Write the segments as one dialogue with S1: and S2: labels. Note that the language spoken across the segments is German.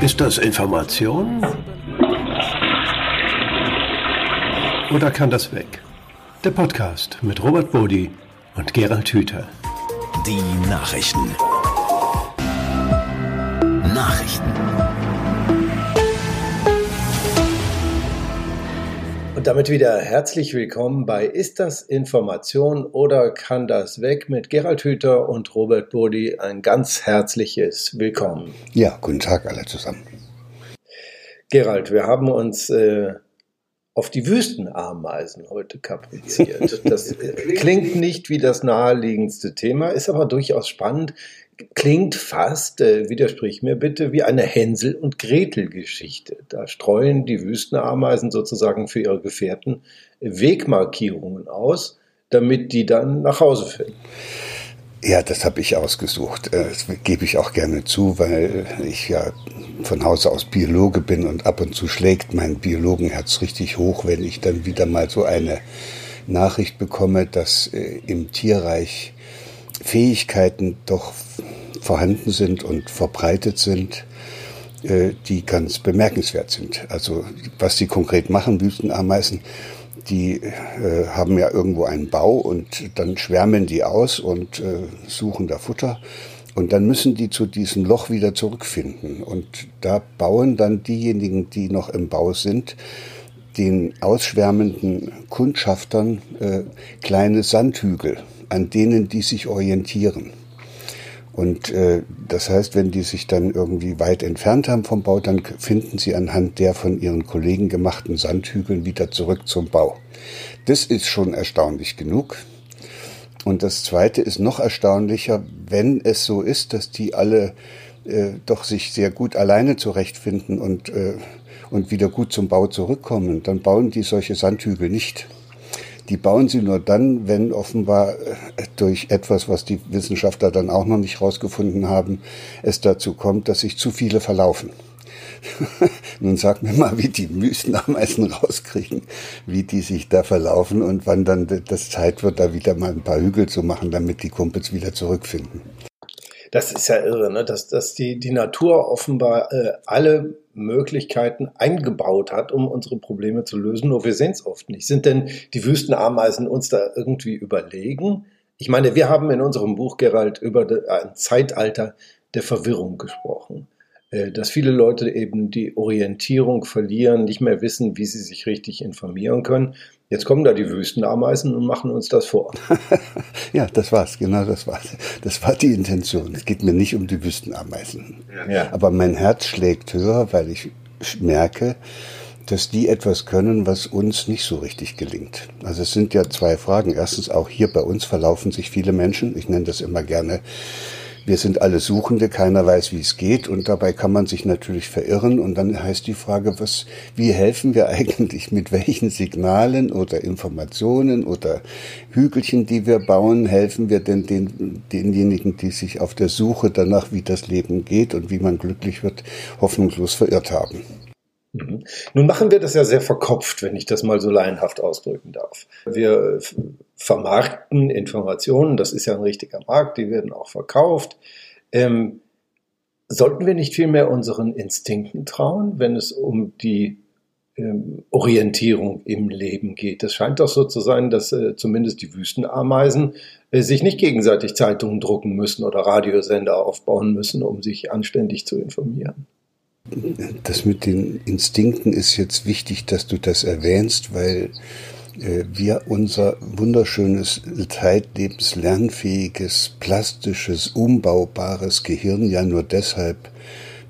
S1: Ist das Information? Oder kann das weg? Der Podcast mit Robert Bodi und Gerald Hüther.
S2: Die Nachrichten.
S3: Damit wieder herzlich willkommen bei Ist das Information oder kann das weg mit Gerald Hüther und Robert Bodi. Ein ganz herzliches Willkommen.
S4: Ja, guten Tag alle zusammen.
S3: Gerald, wir haben uns äh, auf die Wüstenameisen heute kapriziert. Das äh, klingt nicht wie das naheliegendste Thema, ist aber durchaus spannend klingt fast, äh, widersprich mir bitte, wie eine Hänsel- und Gretel-Geschichte. Da streuen die Wüstenameisen sozusagen für ihre Gefährten Wegmarkierungen aus, damit die dann nach Hause finden.
S4: Ja, das habe ich ausgesucht. Äh, das gebe ich auch gerne zu, weil ich ja von Hause aus Biologe bin und ab und zu schlägt mein Biologenherz richtig hoch, wenn ich dann wieder mal so eine Nachricht bekomme, dass äh, im Tierreich Fähigkeiten doch vorhanden sind und verbreitet sind, äh, die ganz bemerkenswert sind. Also was sie konkret machen, Wüstenameisen, die äh, haben ja irgendwo einen Bau und dann schwärmen die aus und äh, suchen da Futter. Und dann müssen die zu diesem Loch wieder zurückfinden. Und da bauen dann diejenigen, die noch im Bau sind, den ausschwärmenden Kundschaftern äh, kleine Sandhügel an denen die sich orientieren. Und äh, das heißt, wenn die sich dann irgendwie weit entfernt haben vom Bau, dann finden sie anhand der von ihren Kollegen gemachten Sandhügeln wieder zurück zum Bau. Das ist schon erstaunlich genug. Und das Zweite ist noch erstaunlicher, wenn es so ist, dass die alle äh, doch sich sehr gut alleine zurechtfinden und, äh, und wieder gut zum Bau zurückkommen, dann bauen die solche Sandhügel nicht. Die bauen sie nur dann, wenn offenbar äh, durch etwas, was die Wissenschaftler dann auch noch nicht rausgefunden haben, es dazu kommt, dass sich zu viele verlaufen. Nun sag mir mal, wie die Wüstenameisen rauskriegen, wie die sich da verlaufen und wann dann das Zeit wird, da wieder mal ein paar Hügel zu machen, damit die Kumpels wieder zurückfinden.
S3: Das ist ja irre, ne? dass, dass die, die Natur offenbar äh, alle Möglichkeiten eingebaut hat, um unsere Probleme zu lösen, nur wir sehen es oft nicht. Sind denn die Wüstenameisen uns da irgendwie überlegen? Ich meine, wir haben in unserem Buch, Gerald, über ein Zeitalter der Verwirrung gesprochen. Äh, dass viele Leute eben die Orientierung verlieren, nicht mehr wissen, wie sie sich richtig informieren können. Jetzt kommen da die Wüstenameisen und machen uns das vor.
S4: ja, das war's, genau das war's. Das war die Intention. Es geht mir nicht um die Wüstenameisen. Ja. Aber mein Herz schlägt höher, weil ich merke, dass die etwas können, was uns nicht so richtig gelingt. Also es sind ja zwei Fragen. Erstens, auch hier bei uns verlaufen sich viele Menschen. Ich nenne das immer gerne wir sind alle Suchende, keiner weiß, wie es geht und dabei kann man sich natürlich verirren und dann heißt die Frage, was, wie helfen wir eigentlich mit welchen Signalen oder Informationen oder Hügelchen, die wir bauen, helfen wir denn den, denjenigen, die sich auf der Suche danach, wie das Leben geht und wie man glücklich wird, hoffnungslos verirrt haben.
S3: Mhm. Nun machen wir das ja sehr verkopft, wenn ich das mal so laienhaft ausdrücken darf. Wir vermarkten Informationen, das ist ja ein richtiger Markt, die werden auch verkauft. Ähm, sollten wir nicht vielmehr unseren Instinkten trauen, wenn es um die ähm, Orientierung im Leben geht? Es scheint doch so zu sein, dass äh, zumindest die Wüstenameisen äh, sich nicht gegenseitig Zeitungen drucken müssen oder Radiosender aufbauen müssen, um sich anständig zu informieren.
S4: Das mit den Instinkten ist jetzt wichtig, dass du das erwähnst, weil äh, wir unser wunderschönes, zeitlebens lernfähiges, plastisches, umbaubares Gehirn ja nur deshalb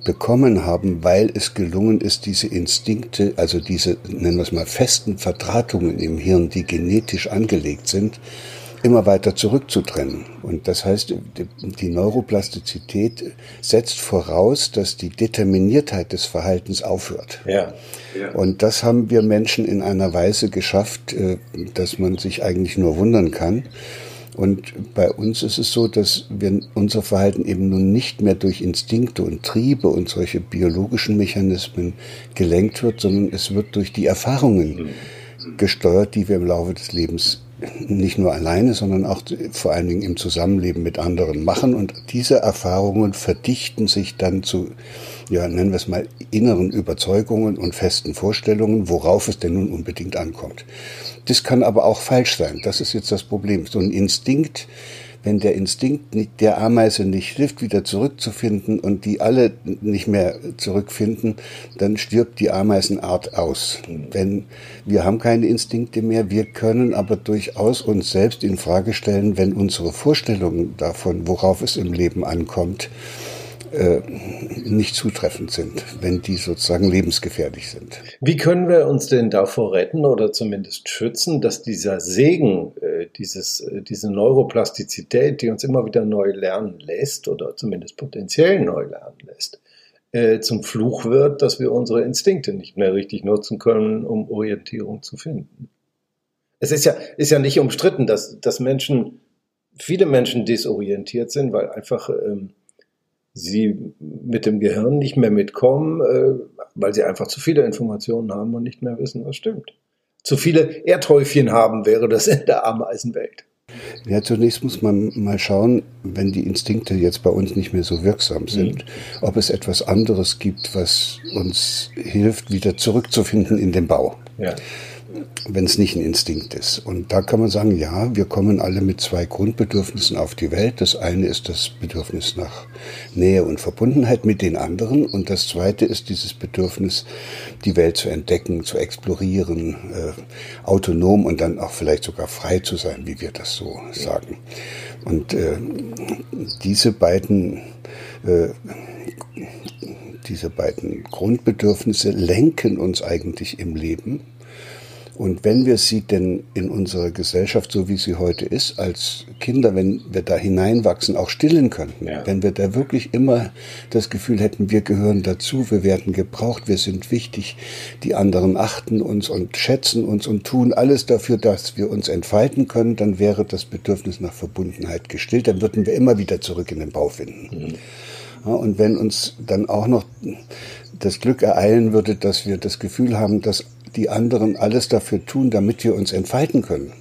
S4: bekommen haben, weil es gelungen ist, diese Instinkte, also diese, nennen wir es mal, festen Verdrahtungen im Hirn, die genetisch angelegt sind, immer weiter zurückzutrennen. Und das heißt, die Neuroplastizität setzt voraus, dass die Determiniertheit des Verhaltens aufhört. Ja. ja. Und das haben wir Menschen in einer Weise geschafft, äh, dass man sich eigentlich nur wundern kann. Und bei uns ist es so, dass wir unser Verhalten eben nun nicht mehr durch Instinkte und Triebe und solche biologischen Mechanismen gelenkt wird, sondern es wird durch die Erfahrungen mhm. gesteuert, die wir im Laufe des Lebens nicht nur alleine, sondern auch vor allen Dingen im Zusammenleben mit anderen machen. Und diese Erfahrungen verdichten sich dann zu, ja, nennen wir es mal, inneren Überzeugungen und festen Vorstellungen, worauf es denn nun unbedingt ankommt. Das kann aber auch falsch sein. Das ist jetzt das Problem. So ein Instinkt, wenn der Instinkt der Ameise nicht hilft, wieder zurückzufinden und die alle nicht mehr zurückfinden, dann stirbt die Ameisenart aus. Wenn wir haben keine Instinkte mehr, wir können aber durchaus uns selbst in Frage stellen, wenn unsere Vorstellungen davon, worauf es im Leben ankommt, äh, nicht zutreffend sind, wenn die sozusagen lebensgefährlich sind.
S3: Wie können wir uns denn davor retten oder zumindest schützen, dass dieser Segen, äh, dieses, äh, diese Neuroplastizität, die uns immer wieder neu lernen lässt oder zumindest potenziell neu lernen lässt, zum Fluch wird, dass wir unsere Instinkte nicht mehr richtig nutzen können, um Orientierung zu finden? Es ist ja, ist ja nicht umstritten, dass, dass Menschen, viele Menschen desorientiert sind, weil einfach ähm, sie mit dem Gehirn nicht mehr mitkommen, äh, weil sie einfach zu viele Informationen haben und nicht mehr wissen, was stimmt. Zu viele Erdhäufchen haben wäre das in der Ameisenwelt.
S4: Ja, zunächst muss man mal schauen, wenn die Instinkte jetzt bei uns nicht mehr so wirksam sind, mhm. ob es etwas anderes gibt, was uns hilft, wieder zurückzufinden in den Bau. Ja wenn es nicht ein Instinkt ist. Und da kann man sagen, ja, wir kommen alle mit zwei Grundbedürfnissen auf die Welt. Das eine ist das Bedürfnis nach Nähe und Verbundenheit mit den anderen. Und das zweite ist dieses Bedürfnis, die Welt zu entdecken, zu explorieren, äh, autonom und dann auch vielleicht sogar frei zu sein, wie wir das so sagen. Und äh, diese beiden äh, diese beiden Grundbedürfnisse lenken uns eigentlich im Leben und wenn wir sie denn in unserer Gesellschaft, so wie sie heute ist, als Kinder, wenn wir da hineinwachsen, auch stillen könnten, ja. wenn wir da wirklich immer das Gefühl hätten, wir gehören dazu, wir werden gebraucht, wir sind wichtig, die anderen achten uns und schätzen uns und tun alles dafür, dass wir uns entfalten können, dann wäre das Bedürfnis nach Verbundenheit gestillt, dann würden wir immer wieder zurück in den Bau finden. Mhm. Ja, und wenn uns dann auch noch das Glück ereilen würde, dass wir das Gefühl haben, dass die anderen alles dafür tun, damit wir uns entfalten können.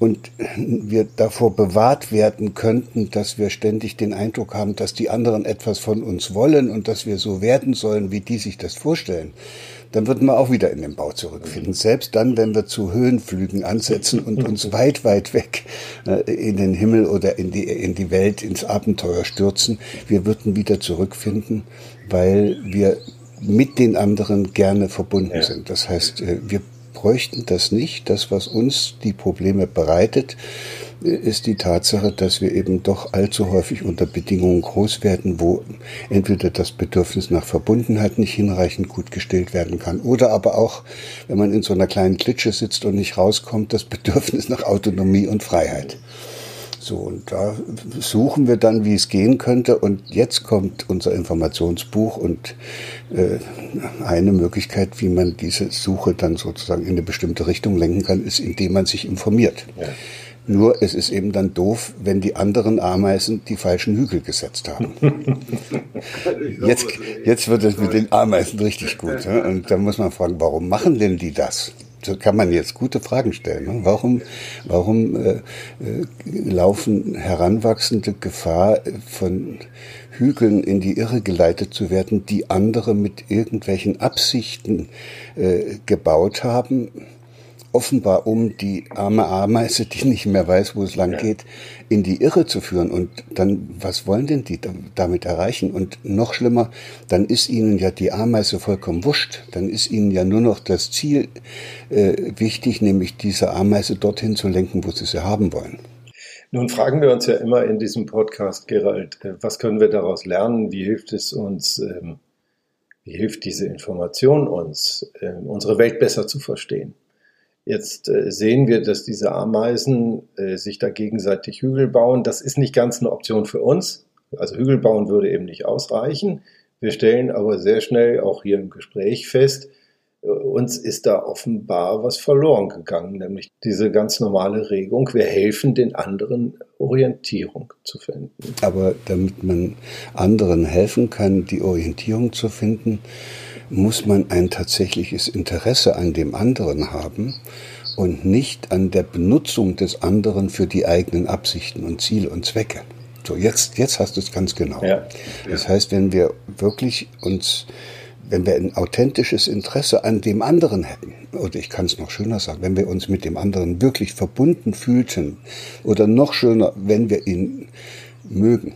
S4: Und wir davor bewahrt werden könnten, dass wir ständig den Eindruck haben, dass die anderen etwas von uns wollen und dass wir so werden sollen, wie die sich das vorstellen, dann würden wir auch wieder in den Bau zurückfinden. Selbst dann, wenn wir zu Höhenflügen ansetzen und uns weit, weit weg äh, in den Himmel oder in die, in die Welt, ins Abenteuer stürzen, wir würden wieder zurückfinden, weil wir mit den anderen gerne verbunden ja. sind. Das heißt, äh, wir bräuchten das nicht. Das, was uns die Probleme bereitet, äh, ist die Tatsache, dass wir eben doch allzu häufig unter Bedingungen groß werden, wo entweder das Bedürfnis nach Verbundenheit nicht hinreichend gut gestillt werden kann oder aber auch, wenn man in so einer kleinen Klitsche sitzt und nicht rauskommt, das Bedürfnis nach Autonomie und Freiheit. So, und da suchen wir dann, wie es gehen könnte. Und jetzt kommt unser Informationsbuch und äh, eine Möglichkeit, wie man diese Suche dann sozusagen in eine bestimmte Richtung lenken kann, ist, indem man sich informiert. Ja. Nur es ist eben dann doof, wenn die anderen Ameisen die falschen Hügel gesetzt haben. jetzt, jetzt wird es mit den Ameisen richtig gut. Und da muss man fragen, warum machen denn die das? So kann man jetzt gute Fragen stellen. Ne? Warum, warum äh, äh, laufen Heranwachsende Gefahr, von Hügeln in die Irre geleitet zu werden, die andere mit irgendwelchen Absichten äh, gebaut haben? Offenbar um die arme Ameise, die nicht mehr weiß, wo es lang geht, in die Irre zu führen. Und dann, was wollen denn die damit erreichen? Und noch schlimmer, dann ist ihnen ja die Ameise vollkommen wurscht. Dann ist ihnen ja nur noch das Ziel äh, wichtig, nämlich diese Ameise dorthin zu lenken, wo sie sie haben wollen.
S3: Nun fragen wir uns ja immer in diesem Podcast, Gerald, äh, was können wir daraus lernen? Wie hilft es uns, ähm, wie hilft diese Information uns, ähm, unsere Welt besser zu verstehen? Jetzt äh, sehen wir, dass diese Ameisen äh, sich da gegenseitig Hügel bauen. Das ist nicht ganz eine Option für uns. Also Hügel bauen würde eben nicht ausreichen. Wir stellen aber sehr schnell auch hier im Gespräch fest, äh, uns ist da offenbar was verloren gegangen, nämlich diese ganz normale Regung. Wir helfen den anderen Orientierung zu finden.
S4: Aber damit man anderen helfen kann, die Orientierung zu finden, muss man ein tatsächliches Interesse an dem anderen haben und nicht an der Benutzung des anderen für die eigenen Absichten und Ziele und Zwecke. So, jetzt, jetzt hast du es ganz genau. Ja. Das heißt, wenn wir wirklich uns, wenn wir ein authentisches Interesse an dem anderen hätten, oder ich kann es noch schöner sagen, wenn wir uns mit dem anderen wirklich verbunden fühlten, oder noch schöner, wenn wir ihn mögen,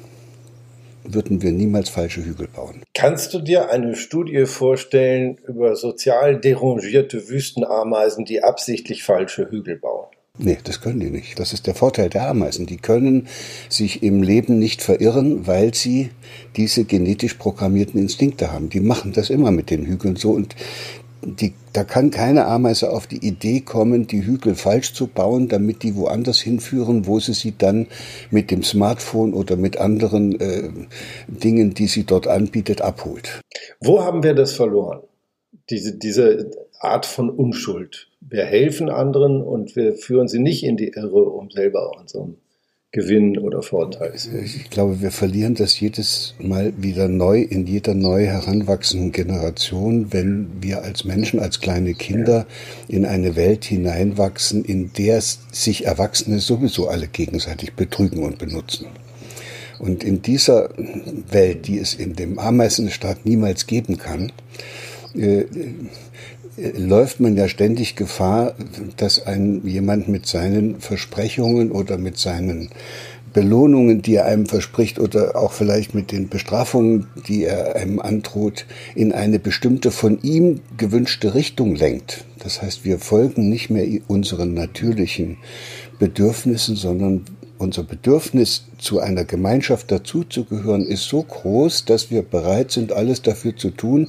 S4: würden wir niemals falsche Hügel bauen.
S3: Kannst du dir eine Studie vorstellen über sozial derangierte Wüstenameisen, die absichtlich falsche Hügel bauen?
S4: Nee, das können die nicht. Das ist der Vorteil der Ameisen. Die können sich im Leben nicht verirren, weil sie diese genetisch programmierten Instinkte haben. Die machen das immer mit den Hügeln so und die, da kann keine Ameise auf die Idee kommen, die Hügel falsch zu bauen, damit die woanders hinführen, wo sie sie dann mit dem Smartphone oder mit anderen äh, Dingen, die sie dort anbietet, abholt.
S3: Wo haben wir das verloren? Diese, diese Art von Unschuld. Wir helfen anderen und wir führen sie nicht in die Irre, um selber unserem Gewinn oder Vorteil.
S4: Ich glaube, wir verlieren das jedes Mal wieder neu in jeder neu heranwachsenden Generation, wenn wir als Menschen, als kleine Kinder in eine Welt hineinwachsen, in der sich Erwachsene sowieso alle gegenseitig betrügen und benutzen. Und in dieser Welt, die es in dem Ameisenstaat niemals geben kann, äh, läuft man ja ständig Gefahr, dass ein jemand mit seinen Versprechungen oder mit seinen Belohnungen, die er einem verspricht oder auch vielleicht mit den Bestrafungen, die er einem androht, in eine bestimmte von ihm gewünschte Richtung lenkt. Das heißt, wir folgen nicht mehr unseren natürlichen Bedürfnissen, sondern unser Bedürfnis, zu einer Gemeinschaft dazuzugehören, ist so groß, dass wir bereit sind, alles dafür zu tun,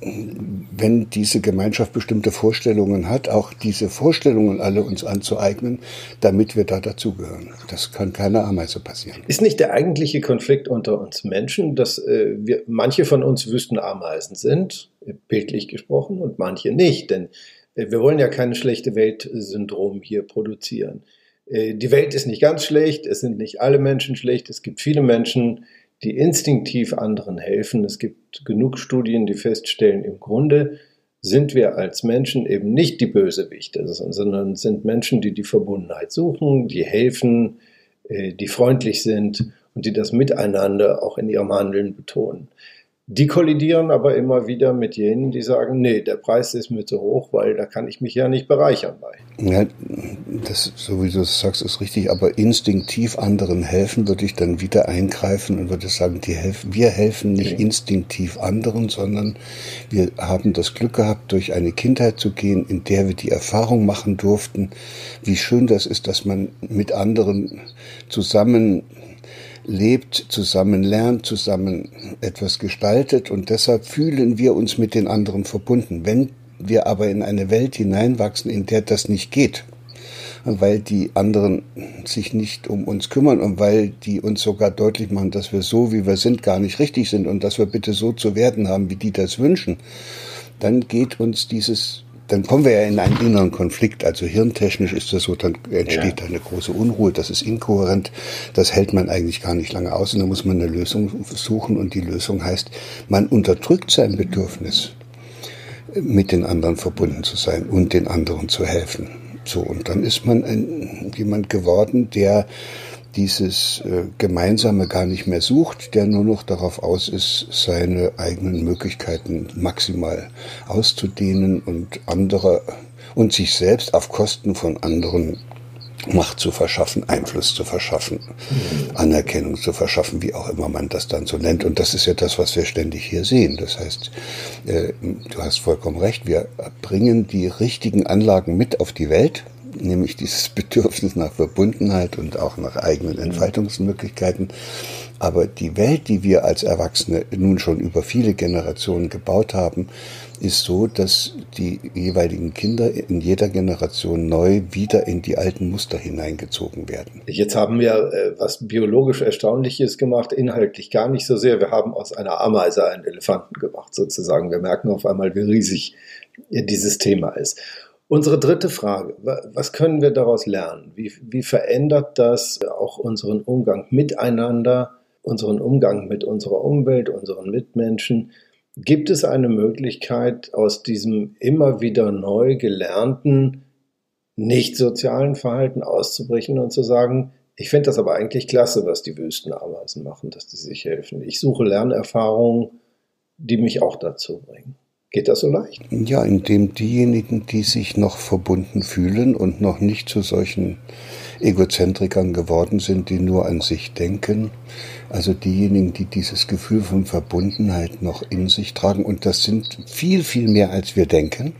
S4: wenn diese Gemeinschaft bestimmte Vorstellungen hat, auch diese Vorstellungen alle uns anzueignen, damit wir da dazugehören. Das kann keiner Ameise passieren.
S3: Ist nicht der eigentliche Konflikt unter uns Menschen, dass äh, wir, manche von uns Wüstenameisen sind, bildlich gesprochen, und manche nicht, denn äh, wir wollen ja kein schlechte Welt-Syndrom hier produzieren. Äh, die Welt ist nicht ganz schlecht, es sind nicht alle Menschen schlecht, es gibt viele Menschen, die instinktiv anderen helfen. Es gibt genug Studien, die feststellen, im Grunde sind wir als Menschen eben nicht die Bösewichte, sondern sind Menschen, die die Verbundenheit suchen, die helfen, äh, die freundlich sind und die das Miteinander auch in ihrem Handeln betonen. Die kollidieren aber immer wieder mit jenen, die sagen, nee, der Preis ist mir zu hoch, weil da kann ich mich ja nicht bereichern bei.
S4: Ja, das, so wie du es sagst, ist richtig, aber instinktiv anderen helfen, würde ich dann wieder eingreifen und würde sagen, die helfen, wir helfen nicht okay. instinktiv anderen, sondern wir haben das Glück gehabt, durch eine Kindheit zu gehen, in der wir die Erfahrung machen durften, wie schön das ist, dass man mit anderen zusammen lebt, zusammen lernt, zusammen etwas gestaltet und deshalb fühlen wir uns mit den anderen verbunden. Wenn wir aber in eine Welt hineinwachsen, in der das nicht geht, weil die anderen sich nicht um uns kümmern und weil die uns sogar deutlich machen, dass wir so, wie wir sind, gar nicht richtig sind und dass wir bitte so zu werden haben, wie die das wünschen, dann geht uns dieses dann kommen wir ja in einen inneren Konflikt. Also hirntechnisch ist das so, dann entsteht ja. eine große Unruhe, das ist inkohärent, das hält man eigentlich gar nicht lange aus und dann muss man eine Lösung suchen und die Lösung heißt, man unterdrückt sein Bedürfnis, mit den anderen verbunden zu sein und den anderen zu helfen. So, und dann ist man ein, jemand geworden, der dieses äh, Gemeinsame gar nicht mehr sucht, der nur noch darauf aus ist, seine eigenen Möglichkeiten maximal auszudehnen und andere und sich selbst auf Kosten von anderen Macht zu verschaffen, Einfluss zu verschaffen, Anerkennung zu verschaffen, wie auch immer man das dann so nennt. Und das ist ja das, was wir ständig hier sehen. Das heißt, äh, du hast vollkommen recht, wir bringen die richtigen Anlagen mit auf die Welt nämlich dieses Bedürfnis nach Verbundenheit und auch nach eigenen Entfaltungsmöglichkeiten. Aber die Welt, die wir als Erwachsene nun schon über viele Generationen gebaut haben, ist so, dass die jeweiligen Kinder in jeder Generation neu wieder in die alten Muster hineingezogen werden.
S3: Jetzt haben wir äh, was biologisch Erstaunliches gemacht, inhaltlich gar nicht so sehr. Wir haben aus einer Ameise einen Elefanten gemacht, sozusagen. Wir merken auf einmal, wie riesig dieses Thema ist. Unsere dritte Frage, was können wir daraus lernen? Wie, wie verändert das auch unseren Umgang miteinander, unseren Umgang mit unserer Umwelt, unseren Mitmenschen? Gibt es eine Möglichkeit, aus diesem immer wieder neu gelernten nicht sozialen Verhalten auszubrechen und zu sagen, ich finde das aber eigentlich klasse, was die Wüstenameisen machen, dass die sich helfen. Ich suche Lernerfahrungen, die mich auch dazu bringen. Geht das so leicht?
S4: Ja, indem diejenigen, die sich noch verbunden fühlen und noch nicht zu solchen Egozentrikern geworden sind, die nur an sich denken, also diejenigen, die dieses Gefühl von Verbundenheit noch in sich tragen, und das sind viel, viel mehr, als wir denken,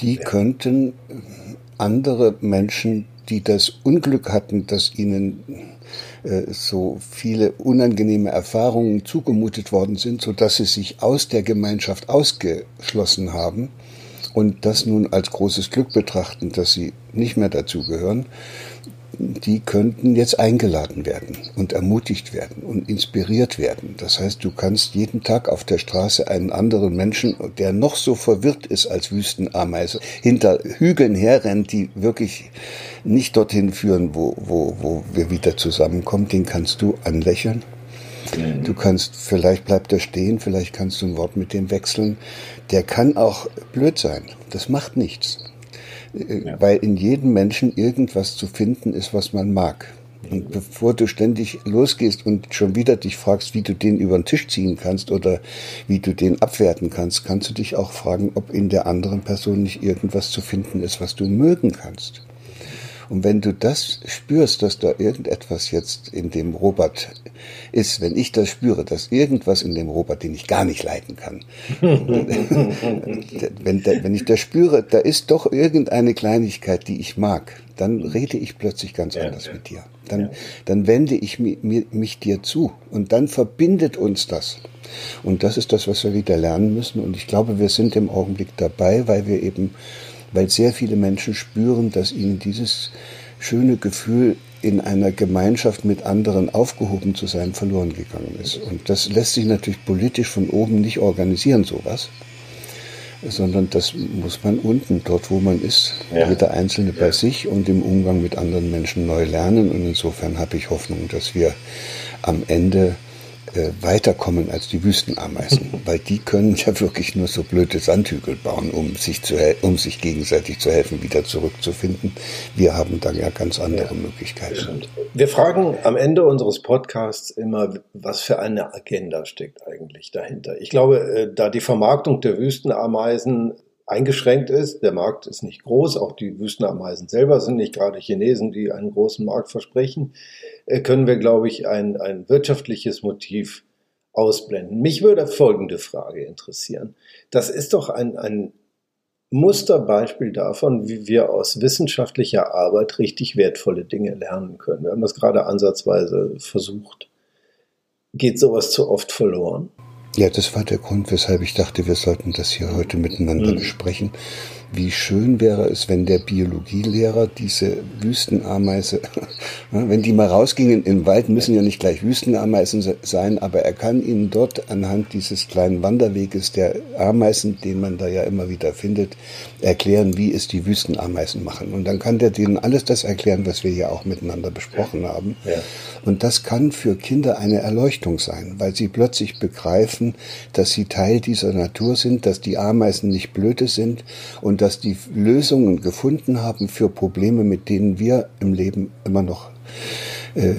S4: die könnten andere Menschen die das Unglück hatten, dass ihnen so viele unangenehme Erfahrungen zugemutet worden sind, so dass sie sich aus der Gemeinschaft ausgeschlossen haben und das nun als großes Glück betrachten, dass sie nicht mehr dazugehören, die könnten jetzt eingeladen werden und ermutigt werden und inspiriert werden. Das heißt, du kannst jeden Tag auf der Straße einen anderen Menschen, der noch so verwirrt ist als Wüstenameise, hinter Hügeln herrennt, die wirklich nicht dorthin führen, wo, wo, wo wir wieder zusammenkommen, den kannst du anlächeln. Mhm. Du kannst, vielleicht bleibt er stehen, vielleicht kannst du ein Wort mit dem wechseln. Der kann auch blöd sein. Das macht nichts ja. weil in jedem Menschen irgendwas zu finden ist, was man mag. Und bevor du ständig losgehst und schon wieder dich fragst, wie du den über den Tisch ziehen kannst oder wie du den abwerten kannst, kannst du dich auch fragen, ob in der anderen Person nicht irgendwas zu finden ist, was du mögen kannst. Und wenn du das spürst, dass da irgendetwas jetzt in dem Robert ist, wenn ich das spüre, dass irgendwas in dem Robert, den ich gar nicht leiten kann, wenn, wenn ich das spüre, da ist doch irgendeine Kleinigkeit, die ich mag, dann rede ich plötzlich ganz ja, anders ja. mit dir. Dann, ja. dann wende ich mich, mich dir zu und dann verbindet uns das. Und das ist das, was wir wieder lernen müssen. Und ich glaube, wir sind im Augenblick dabei, weil wir eben weil sehr viele Menschen spüren, dass ihnen dieses schöne Gefühl, in einer Gemeinschaft mit anderen aufgehoben zu sein, verloren gegangen ist. Und das lässt sich natürlich politisch von oben nicht organisieren, sowas, sondern das muss man unten, dort wo man ist, ja. jeder Einzelne bei sich und im Umgang mit anderen Menschen neu lernen. Und insofern habe ich Hoffnung, dass wir am Ende äh, weiterkommen als die Wüstenameisen, weil die können ja wirklich nur so blöde Sandhügel bauen, um sich, zu, um sich gegenseitig zu helfen, wieder zurückzufinden. Wir haben dann ja ganz andere ja, Möglichkeiten.
S3: Wir fragen am Ende unseres Podcasts immer, was für eine Agenda steckt eigentlich dahinter. Ich glaube, äh, da die Vermarktung der Wüstenameisen eingeschränkt ist. Der Markt ist nicht groß, auch die Wüstenameisen selber sind nicht gerade Chinesen, die einen großen Markt versprechen, äh, können wir, glaube ich, ein, ein wirtschaftliches Motiv ausblenden. Mich würde folgende Frage interessieren. Das ist doch ein, ein Musterbeispiel davon, wie wir aus wissenschaftlicher Arbeit richtig wertvolle Dinge lernen können. Wir haben das gerade ansatzweise versucht. Geht sowas zu oft verloren?
S4: Ja, das war der Grund, weshalb ich dachte, wir sollten das hier heute miteinander mhm. besprechen. Wie schön wäre es, wenn der Biologielehrer diese Wüstenameise, wenn die mal rausgingen in den Wald, müssen ja nicht gleich Wüstenameisen sein, aber er kann ihnen dort anhand dieses kleinen Wanderweges der Ameisen, den man da ja immer wieder findet, erklären, wie es die Wüstenameisen machen. Und dann kann der denen alles das erklären, was wir ja auch miteinander besprochen haben. Ja. Und das kann für Kinder eine Erleuchtung sein, weil sie plötzlich begreifen, dass sie Teil dieser Natur sind, dass die Ameisen nicht blöde sind und und dass die Lösungen gefunden haben für Probleme, mit denen wir im Leben immer noch äh,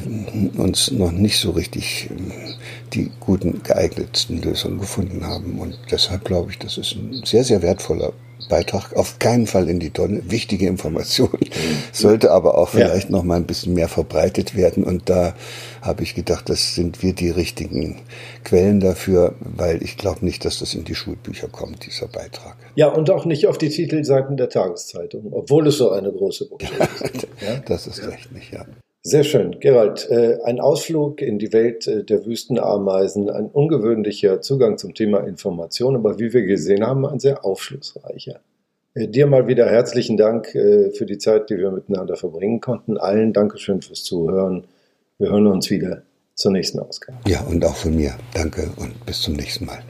S4: uns noch nicht so richtig äh, die guten, geeignetsten Lösungen gefunden haben. Und deshalb glaube ich, das ist ein sehr, sehr wertvoller Beitrag auf keinen Fall in die Tonne. Wichtige Information. Sollte aber auch vielleicht ja. noch mal ein bisschen mehr verbreitet werden. Und da habe ich gedacht, das sind wir die richtigen Quellen dafür, weil ich glaube nicht, dass das in die Schulbücher kommt, dieser Beitrag.
S3: Ja, und auch nicht auf die Titelseiten der Tageszeitung, obwohl es so eine große
S4: Botschaft ist. ja? Das ist ja. recht nicht, ja.
S3: Sehr schön. Gerald, äh, ein Ausflug in die Welt äh, der Wüstenameisen, ein ungewöhnlicher Zugang zum Thema Information, aber wie wir gesehen haben, ein sehr aufschlussreicher. Äh, dir mal wieder herzlichen Dank für die Zeit, die wir miteinander verbringen konnten. Allen Dankeschön fürs Zuhören. Wir hören uns wieder zur nächsten Ausgabe.
S4: Ja, und auch von mir. Danke und bis zum nächsten Mal.